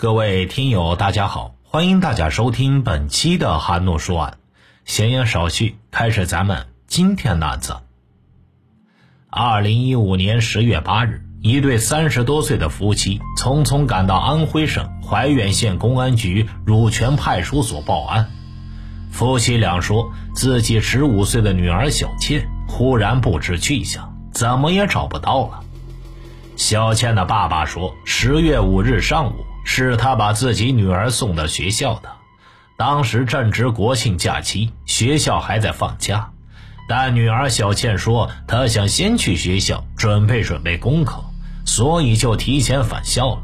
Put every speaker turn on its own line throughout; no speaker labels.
各位听友，大家好，欢迎大家收听本期的韩诺说案。闲言少叙，开始咱们今天的案子。二零一五年十月八日，一对三十多岁的夫妻匆匆赶到安徽省怀远县公安局乳泉派出所报案。夫妻俩说自己十五岁的女儿小倩忽然不知去向，怎么也找不到了。小倩的爸爸说，十月五日上午是他把自己女儿送到学校的，当时正值国庆假期，学校还在放假。但女儿小倩说，她想先去学校准备准备功课，所以就提前返校了。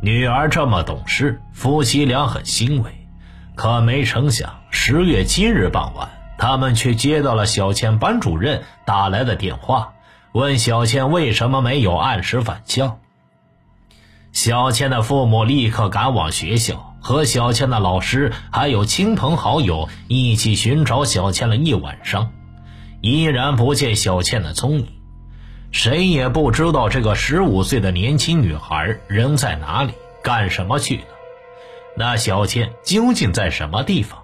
女儿这么懂事，夫妻俩很欣慰。可没成想，十月七日傍晚，他们却接到了小倩班主任打来的电话。问小倩为什么没有按时返校？小倩的父母立刻赶往学校，和小倩的老师还有亲朋好友一起寻找小倩了一晚上，依然不见小倩的踪影。谁也不知道这个十五岁的年轻女孩人在哪里，干什么去了。那小倩究竟在什么地方？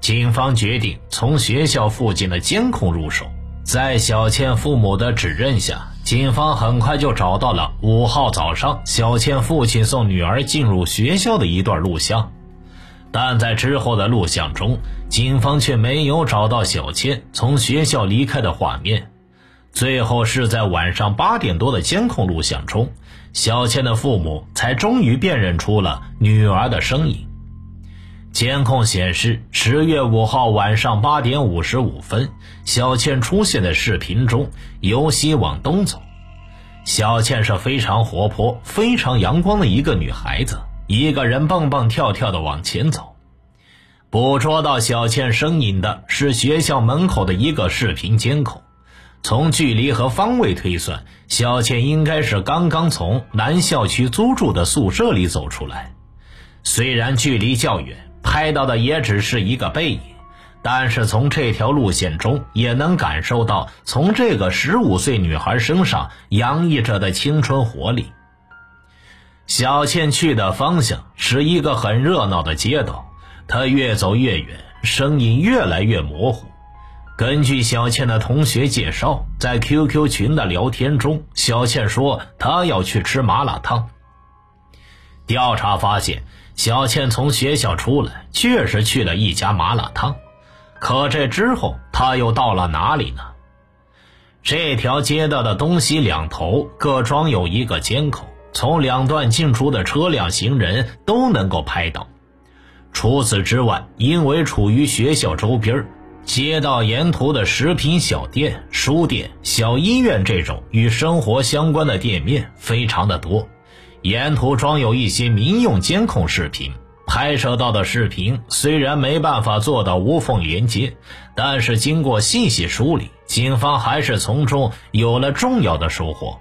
警方决定从学校附近的监控入手。在小倩父母的指认下，警方很快就找到了五号早上小倩父亲送女儿进入学校的一段录像，但在之后的录像中，警方却没有找到小倩从学校离开的画面。最后是在晚上八点多的监控录像中，小倩的父母才终于辨认出了女儿的身影。监控显示，十月五号晚上八点五十五分，小倩出现在视频中由西往东走。小倩是非常活泼、非常阳光的一个女孩子，一个人蹦蹦跳跳的往前走。捕捉到小倩身影的是学校门口的一个视频监控，从距离和方位推算，小倩应该是刚刚从南校区租住的宿舍里走出来，虽然距离较远。拍到的也只是一个背影，但是从这条路线中也能感受到，从这个十五岁女孩身上洋溢着的青春活力。小倩去的方向是一个很热闹的街道，她越走越远，声音越来越模糊。根据小倩的同学介绍，在 QQ 群的聊天中，小倩说她要去吃麻辣烫。调查发现。小倩从学校出来，确实去了一家麻辣烫，可这之后她又到了哪里呢？这条街道的东西两头各装有一个监控，从两段进出的车辆、行人都能够拍到。除此之外，因为处于学校周边，街道沿途的食品小店、书店、小医院这种与生活相关的店面非常的多。沿途装有一些民用监控视频，拍摄到的视频虽然没办法做到无缝连接，但是经过细细梳理，警方还是从中有了重要的收获。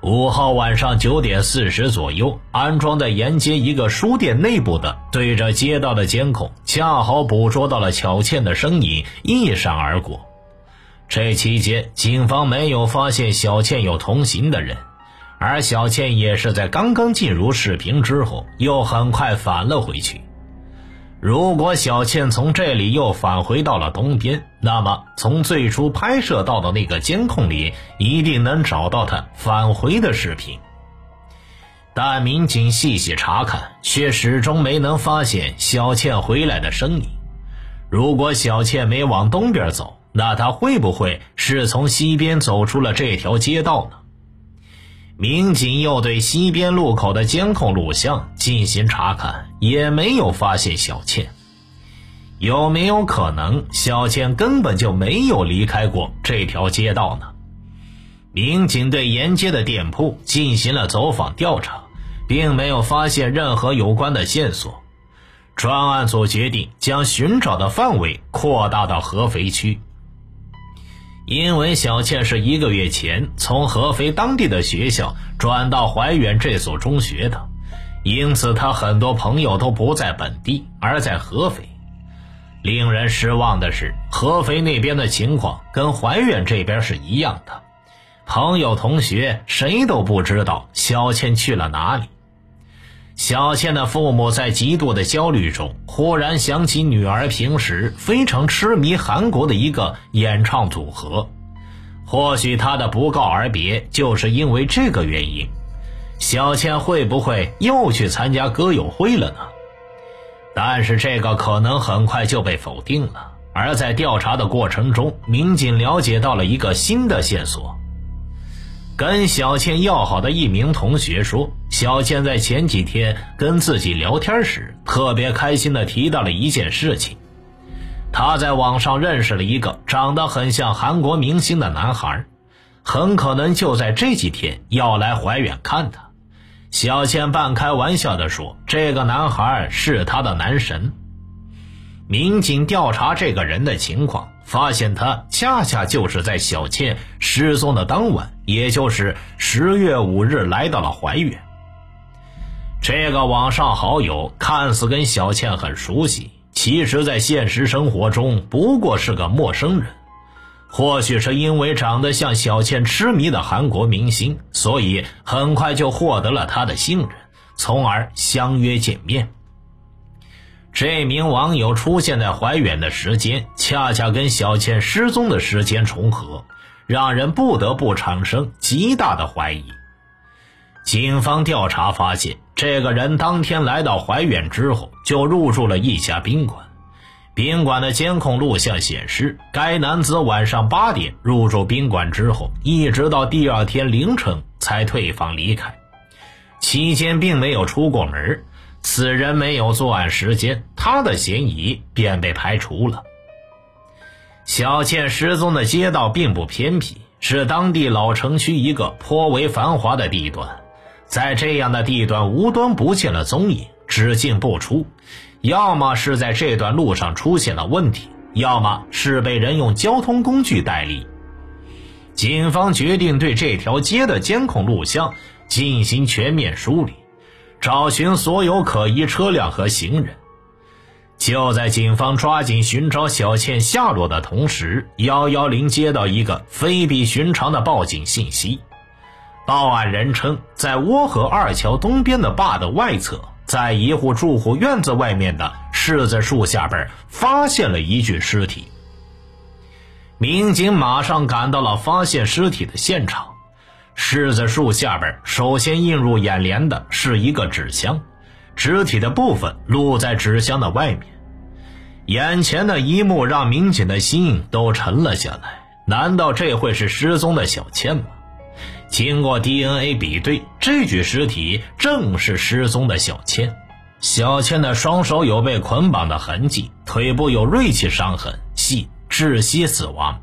五号晚上九点四十左右，安装在沿街一个书店内部的对着街道的监控，恰好捕捉到了小倩的身影一闪而过。这期间，警方没有发现小倩有同行的人。而小倩也是在刚刚进入视频之后，又很快返了回去。如果小倩从这里又返回到了东边，那么从最初拍摄到的那个监控里，一定能找到她返回的视频。但民警细细查看，却始终没能发现小倩回来的身影。如果小倩没往东边走，那她会不会是从西边走出了这条街道呢？民警又对西边路口的监控录像进行查看，也没有发现小倩。有没有可能小倩根本就没有离开过这条街道呢？民警对沿街的店铺进行了走访调查，并没有发现任何有关的线索。专案组决定将寻找的范围扩大到合肥区。因为小倩是一个月前从合肥当地的学校转到怀远这所中学的，因此她很多朋友都不在本地，而在合肥。令人失望的是，合肥那边的情况跟怀远这边是一样的，朋友同学谁都不知道小倩去了哪里。小倩的父母在极度的焦虑中，忽然想起女儿平时非常痴迷韩国的一个演唱组合，或许她的不告而别就是因为这个原因。小倩会不会又去参加歌友会了呢？但是这个可能很快就被否定了。而在调查的过程中，民警了解到了一个新的线索。跟小倩要好的一名同学说，小倩在前几天跟自己聊天时，特别开心的提到了一件事情：她在网上认识了一个长得很像韩国明星的男孩，很可能就在这几天要来怀远看她。小倩半开玩笑的说：“这个男孩是她的男神。”民警调查这个人的情况，发现他恰恰就是在小倩失踪的当晚，也就是十月五日来到了怀远。这个网上好友看似跟小倩很熟悉，其实在现实生活中不过是个陌生人。或许是因为长得像小倩痴迷的韩国明星，所以很快就获得了她的信任，从而相约见面。这名网友出现在怀远的时间，恰恰跟小倩失踪的时间重合，让人不得不产生极大的怀疑。警方调查发现，这个人当天来到怀远之后，就入住了一家宾馆。宾馆的监控录像显示，该男子晚上八点入住宾馆之后，一直到第二天凌晨才退房离开，期间并没有出过门。此人没有作案时间，他的嫌疑便被排除了。小倩失踪的街道并不偏僻，是当地老城区一个颇为繁华的地段。在这样的地段，无端不见了踪影，只进不出。要么是在这段路上出现了问题，要么是被人用交通工具代理。警方决定对这条街的监控录像进行全面梳理，找寻所有可疑车辆和行人。就在警方抓紧寻找小倩下落的同时，幺幺零接到一个非比寻常的报警信息。报案人称，在涡河二桥东边的坝的外侧。在一户住户院子外面的柿子树下边，发现了一具尸体。民警马上赶到了发现尸体的现场。柿子树下边，首先映入眼帘的是一个纸箱，肢体的部分露在纸箱的外面。眼前的一幕让民警的心都沉了下来。难道这会是失踪的小倩吗？经过 DNA 比对，这具尸体正是失踪的小倩。小倩的双手有被捆绑的痕迹，腿部有锐器伤痕，系窒息死亡。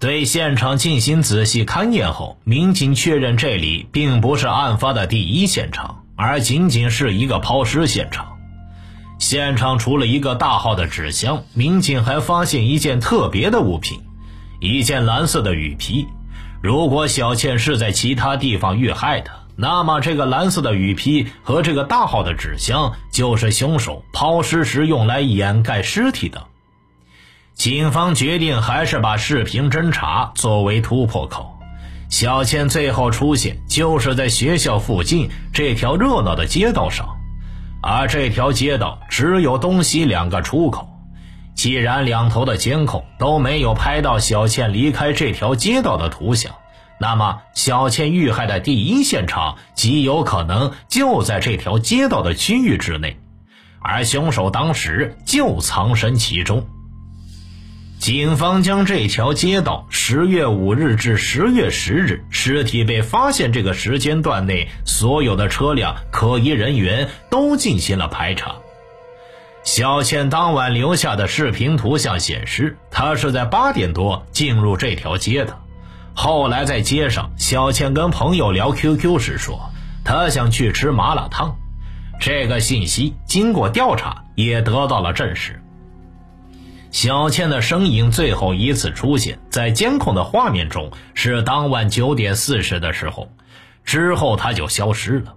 对现场进行仔细勘验后，民警确认这里并不是案发的第一现场，而仅仅是一个抛尸现场。现场除了一个大号的纸箱，民警还发现一件特别的物品，一件蓝色的雨披。如果小倩是在其他地方遇害的，那么这个蓝色的雨披和这个大号的纸箱就是凶手抛尸时用来掩盖尸体的。警方决定还是把视频侦查作为突破口。小倩最后出现就是在学校附近这条热闹的街道上，而这条街道只有东西两个出口。既然两头的监控都没有拍到小倩离开这条街道的图像，那么小倩遇害的第一现场极有可能就在这条街道的区域之内，而凶手当时就藏身其中。警方将这条街道十月五日至十月十日尸体被发现这个时间段内所有的车辆、可疑人员都进行了排查。小倩当晚留下的视频图像显示，她是在八点多进入这条街的。后来在街上，小倩跟朋友聊 QQ 时说，她想去吃麻辣烫。这个信息经过调查也得到了证实。小倩的身影最后一次出现在监控的画面中是当晚九点四十的时候，之后她就消失了。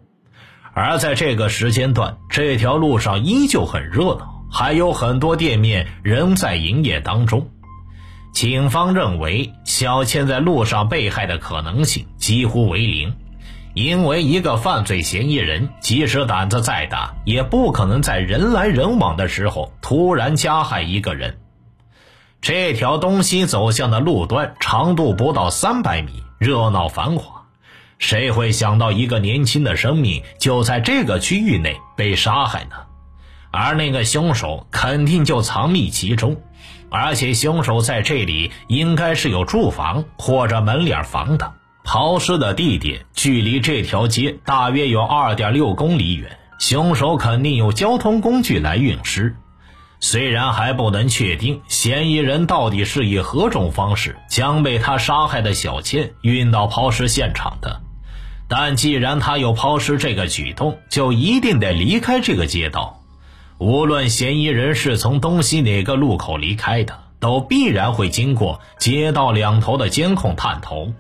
而在这个时间段，这条路上依旧很热闹，还有很多店面仍在营业当中。警方认为，小倩在路上被害的可能性几乎为零，因为一个犯罪嫌疑人，即使胆子再大，也不可能在人来人往的时候突然加害一个人。这条东西走向的路段长度不到三百米，热闹繁华。谁会想到一个年轻的生命就在这个区域内被杀害呢？而那个凶手肯定就藏匿其中，而且凶手在这里应该是有住房或者门脸房的。抛尸的地点距离这条街大约有二点六公里远，凶手肯定有交通工具来运尸。虽然还不能确定嫌疑人到底是以何种方式将被他杀害的小倩运到抛尸现场的，但既然他有抛尸这个举动，就一定得离开这个街道。无论嫌疑人是从东西哪个路口离开的，都必然会经过街道两头的监控探头。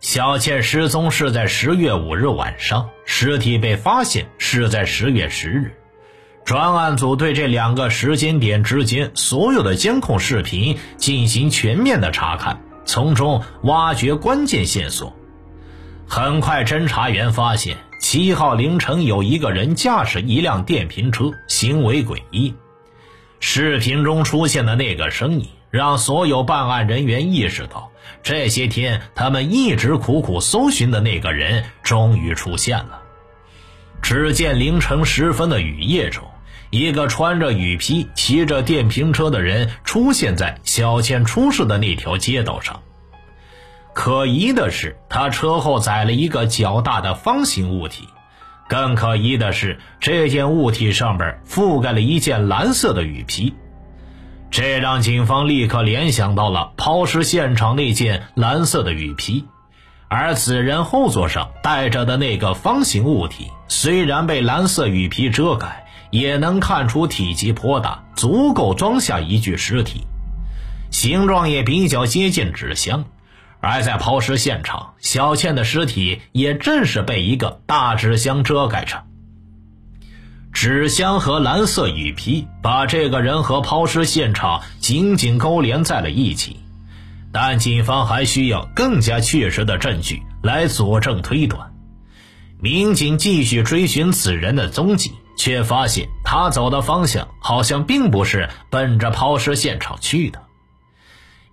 小倩失踪是在十月五日晚上，尸体被发现是在十月十日。专案组对这两个时间点之间所有的监控视频进行全面的查看，从中挖掘关键线索。很快，侦查员发现七号凌晨有一个人驾驶一辆电瓶车，行为诡异。视频中出现的那个声音。让所有办案人员意识到，这些天他们一直苦苦搜寻的那个人终于出现了。只见凌晨时分的雨夜中，一个穿着雨披、骑着电瓶车的人出现在小倩出事的那条街道上。可疑的是，他车后载了一个较大的方形物体。更可疑的是，这件物体上边覆盖了一件蓝色的雨披。这让警方立刻联想到了抛尸现场那件蓝色的雨披，而此人后座上带着的那个方形物体，虽然被蓝色雨披遮盖，也能看出体积颇大，足够装下一具尸体，形状也比较接近纸箱。而在抛尸现场，小倩的尸体也正是被一个大纸箱遮盖着。纸箱和蓝色雨披把这个人和抛尸现场紧紧勾连在了一起，但警方还需要更加确实的证据来佐证推断。民警继续追寻此人的踪迹，却发现他走的方向好像并不是奔着抛尸现场去的。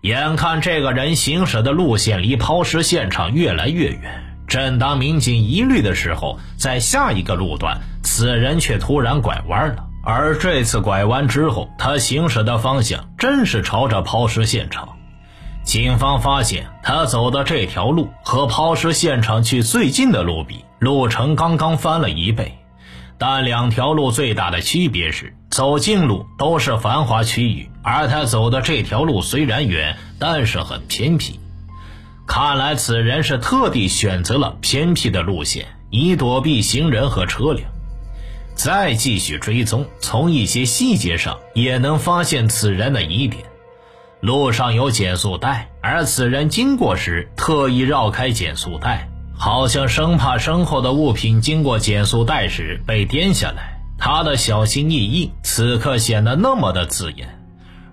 眼看这个人行驶的路线离抛尸现场越来越远。正当民警疑虑的时候，在下一个路段，此人却突然拐弯了。而这次拐弯之后，他行驶的方向正是朝着抛尸现场。警方发现，他走的这条路和抛尸现场去最近的路比，路程刚刚翻了一倍。但两条路最大的区别是，走近路都是繁华区域，而他走的这条路虽然远，但是很偏僻。看来此人是特地选择了偏僻的路线，以躲避行人和车辆。再继续追踪，从一些细节上也能发现此人的疑点。路上有减速带，而此人经过时特意绕开减速带，好像生怕身后的物品经过减速带时被颠下来。他的小心翼翼，此刻显得那么的刺眼。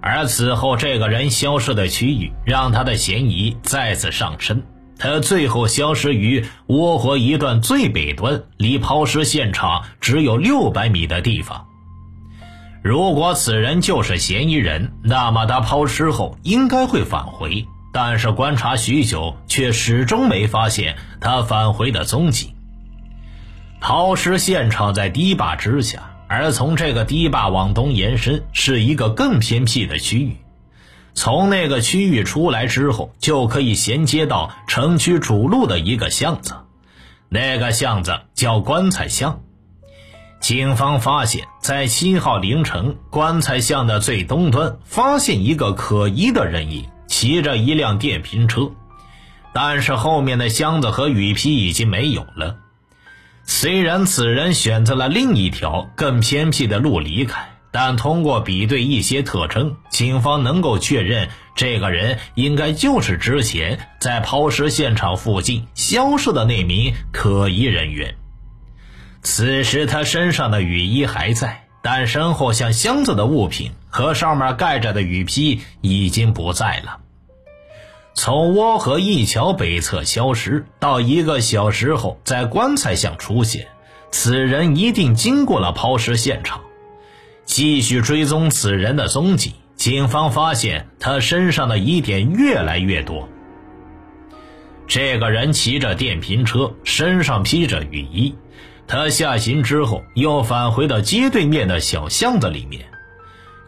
而此后，这个人消失的区域让他的嫌疑再次上升。他最后消失于窝河一段最北端，离抛尸现场只有六百米的地方。如果此人就是嫌疑人，那么他抛尸后应该会返回，但是观察许久，却始终没发现他返回的踪迹。抛尸现场在堤坝之下。而从这个堤坝往东延伸，是一个更偏僻的区域。从那个区域出来之后，就可以衔接到城区主路的一个巷子，那个巷子叫棺材巷。警方发现，在七号凌晨，棺材巷的最东端发现一个可疑的人影，骑着一辆电瓶车，但是后面的箱子和雨披已经没有了。虽然此人选择了另一条更偏僻的路离开，但通过比对一些特征，警方能够确认这个人应该就是之前在抛尸现场附近消失的那名可疑人员。此时他身上的雨衣还在，但身后像箱子的物品和上面盖着的雨披已经不在了。从涡河一桥北侧消失，到一个小时后在棺材巷出现，此人一定经过了抛尸现场。继续追踪此人的踪迹，警方发现他身上的疑点越来越多。这个人骑着电瓶车，身上披着雨衣。他下行之后，又返回到街对面的小巷子里面。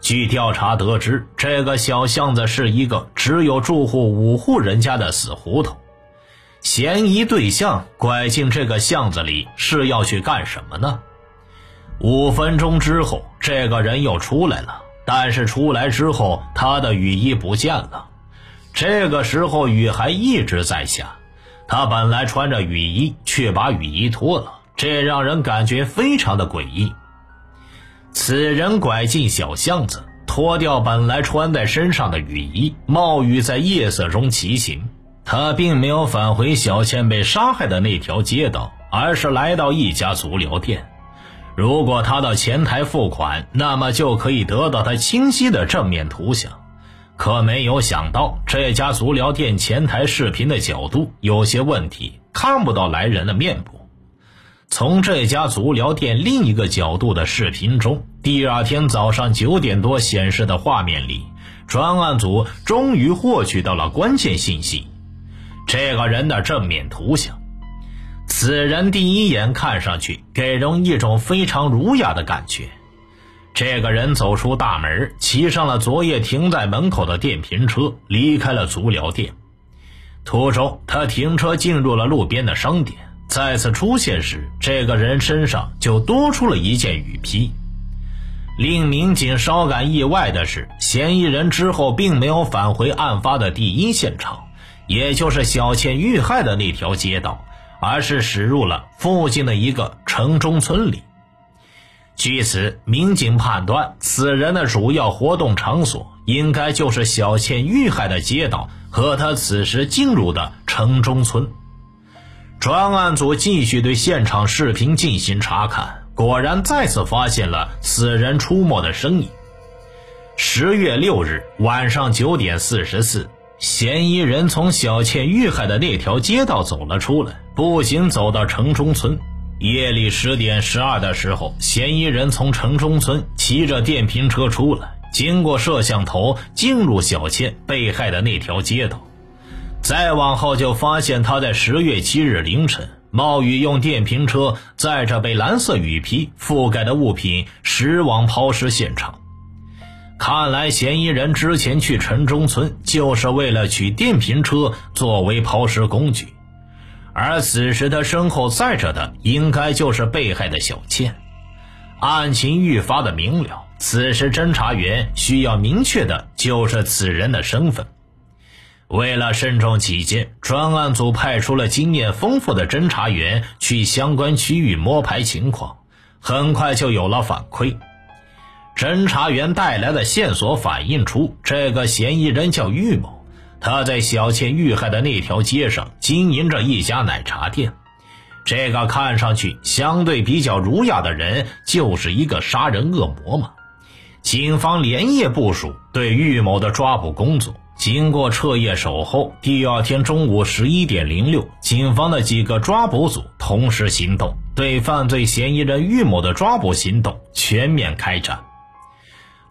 据调查得知，这个小巷子是一个只有住户五户人家的死胡同。嫌疑对象拐进这个巷子里是要去干什么呢？五分钟之后，这个人又出来了，但是出来之后，他的雨衣不见了。这个时候雨还一直在下，他本来穿着雨衣，却把雨衣脱了，这让人感觉非常的诡异。此人拐进小巷子，脱掉本来穿在身上的雨衣，冒雨在夜色中骑行。他并没有返回小倩被杀害的那条街道，而是来到一家足疗店。如果他到前台付款，那么就可以得到他清晰的正面图像。可没有想到，这家足疗店前台视频的角度有些问题，看不到来人的面部。从这家足疗店另一个角度的视频中，第二天早上九点多显示的画面里，专案组终于获取到了关键信息：这个人的正面图像。此人第一眼看上去给人一种非常儒雅的感觉。这个人走出大门，骑上了昨夜停在门口的电瓶车，离开了足疗店。途中，他停车进入了路边的商店。再次出现时，这个人身上就多出了一件雨披。令民警稍感意外的是，嫌疑人之后并没有返回案发的第一现场，也就是小倩遇害的那条街道，而是驶入了附近的一个城中村里。据此，民警判断此人的主要活动场所应该就是小倩遇害的街道和他此时进入的城中村。专案组继续对现场视频进行查看，果然再次发现了此人出没的身影。十月六日晚上九点四十四，嫌疑人从小倩遇害的那条街道走了出来，步行走到城中村。夜里十点十二的时候，嫌疑人从城中村骑着电瓶车出来，经过摄像头进入小倩被害的那条街道。再往后就发现他在十月七日凌晨冒雨用电瓶车载着被蓝色雨披覆盖的物品驶往抛尸现场。看来嫌疑人之前去城中村就是为了取电瓶车作为抛尸工具，而此时他身后载着的应该就是被害的小倩。案情愈发的明了，此时侦查员需要明确的就是此人的身份。为了慎重起见，专案组派出了经验丰富的侦查员去相关区域摸排情况。很快就有了反馈，侦查员带来的线索反映出，这个嫌疑人叫玉某，他在小倩遇害的那条街上经营着一家奶茶店。这个看上去相对比较儒雅的人，就是一个杀人恶魔吗？警方连夜部署对玉某的抓捕工作。经过彻夜守候，第二天中午十一点零六，警方的几个抓捕组同时行动，对犯罪嫌疑人玉某的抓捕行动全面开展。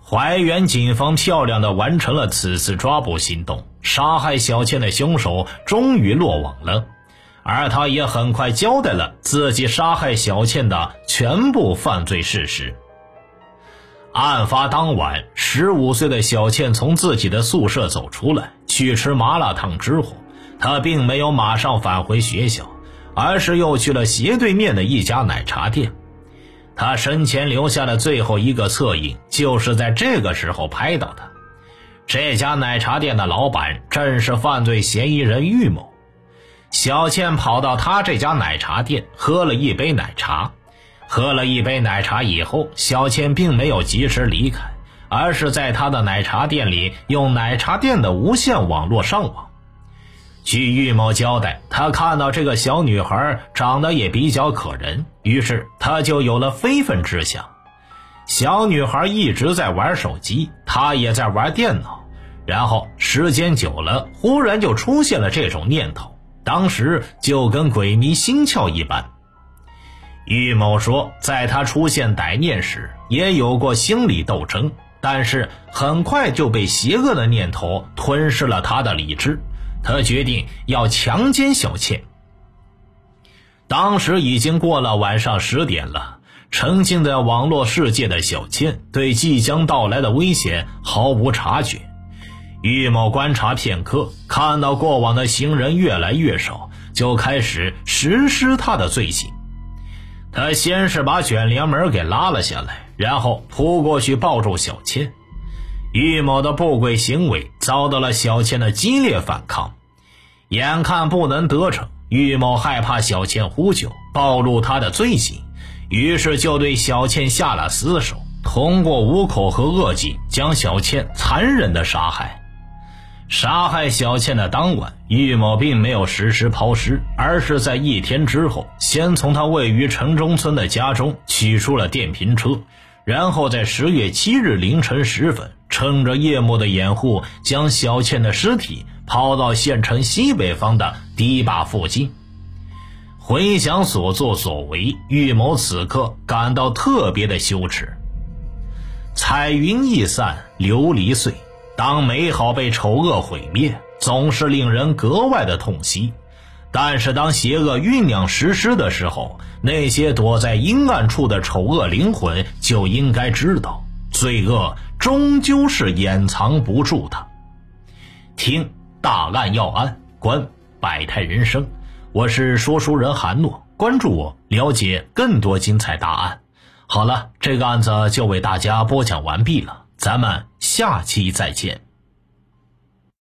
怀远警方漂亮的完成了此次抓捕行动，杀害小倩的凶手终于落网了，而他也很快交代了自己杀害小倩的全部犯罪事实。案发当晚，十五岁的小倩从自己的宿舍走出来，去吃麻辣烫之后，她并没有马上返回学校，而是又去了斜对面的一家奶茶店。她生前留下的最后一个侧影，就是在这个时候拍到的。这家奶茶店的老板正是犯罪嫌疑人玉某。小倩跑到他这家奶茶店，喝了一杯奶茶。喝了一杯奶茶以后，小倩并没有及时离开，而是在她的奶茶店里用奶茶店的无线网络上网。据玉某交代，他看到这个小女孩长得也比较可人，于是他就有了非分之想。小女孩一直在玩手机，他也在玩电脑。然后时间久了，忽然就出现了这种念头，当时就跟鬼迷心窍一般。玉某说，在他出现歹念时，也有过心理斗争，但是很快就被邪恶的念头吞噬了他的理智。他决定要强奸小倩。当时已经过了晚上十点了，沉浸在网络世界的小倩对即将到来的危险毫无察觉。玉某观察片刻，看到过往的行人越来越少，就开始实施他的罪行。他先是把卷帘门给拉了下来，然后扑过去抱住小倩。玉某的不轨行为遭到了小倩的激烈反抗，眼看不能得逞，玉某害怕小倩呼救暴露他的罪行，于是就对小倩下了死手，通过捂口和扼颈将小倩残忍的杀害。杀害小倩的当晚，玉某并没有实施抛尸，而是在一天之后，先从他位于城中村的家中取出了电瓶车，然后在十月七日凌晨时分，趁着夜幕的掩护，将小倩的尸体抛到县城西北方的堤坝附近。回想所作所为，玉某此刻感到特别的羞耻。彩云易散，琉璃碎。当美好被丑恶毁灭，总是令人格外的痛惜。但是当邪恶酝酿实施的时候，那些躲在阴暗处的丑恶灵魂就应该知道，罪恶终究是掩藏不住的。听大案要案，观百态人生，我是说书人韩诺，关注我，了解更多精彩大案。好了，这个案子就为大家播讲完毕了。咱们下期再见。